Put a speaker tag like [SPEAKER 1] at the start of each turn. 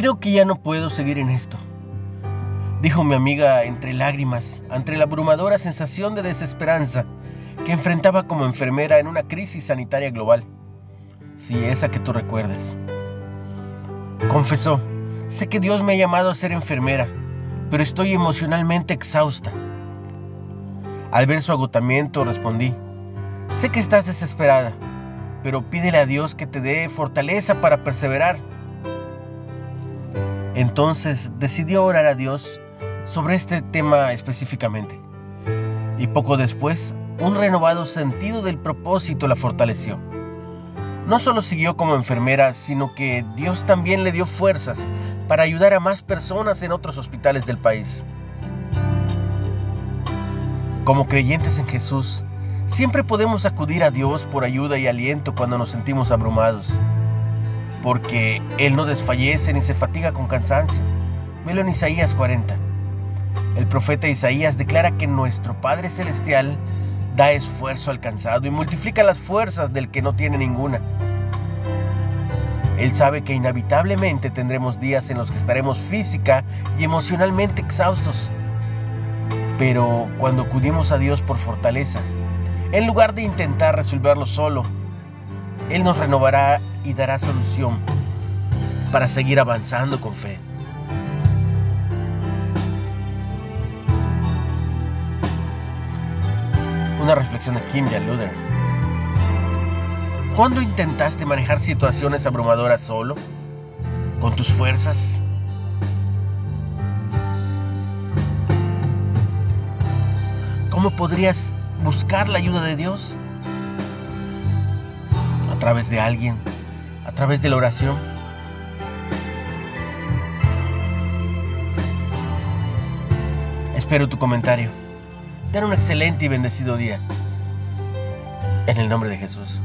[SPEAKER 1] Creo que ya no puedo seguir en esto, dijo mi amiga entre lágrimas, ante la abrumadora sensación de desesperanza que enfrentaba como enfermera en una crisis sanitaria global. Sí, esa que tú recuerdes. Confesó, sé que Dios me ha llamado a ser enfermera, pero estoy emocionalmente exhausta. Al ver su agotamiento respondí, sé que estás desesperada, pero pídele a Dios que te dé fortaleza para perseverar. Entonces decidió orar a Dios sobre este tema específicamente. Y poco después, un renovado sentido del propósito la fortaleció. No solo siguió como enfermera, sino que Dios también le dio fuerzas para ayudar a más personas en otros hospitales del país. Como creyentes en Jesús, siempre podemos acudir a Dios por ayuda y aliento cuando nos sentimos abrumados, porque Él no desfallece ni se fatiga con cansancio. Velo en Isaías 40. El profeta Isaías declara que nuestro Padre Celestial da esfuerzo alcanzado y multiplica las fuerzas del que no tiene ninguna. Él sabe que inevitablemente tendremos días en los que estaremos física y emocionalmente exhaustos. Pero cuando acudimos a Dios por fortaleza, en lugar de intentar resolverlo solo, Él nos renovará y dará solución para seguir avanzando con fe. Una reflexión de Kim Luther. ¿Cuándo intentaste manejar situaciones abrumadoras solo? ¿Con tus fuerzas? ¿Cómo podrías buscar la ayuda de Dios? A través de alguien, a través de la oración. Espero tu comentario. Ten un excelente y bendecido día. En el nombre de Jesús.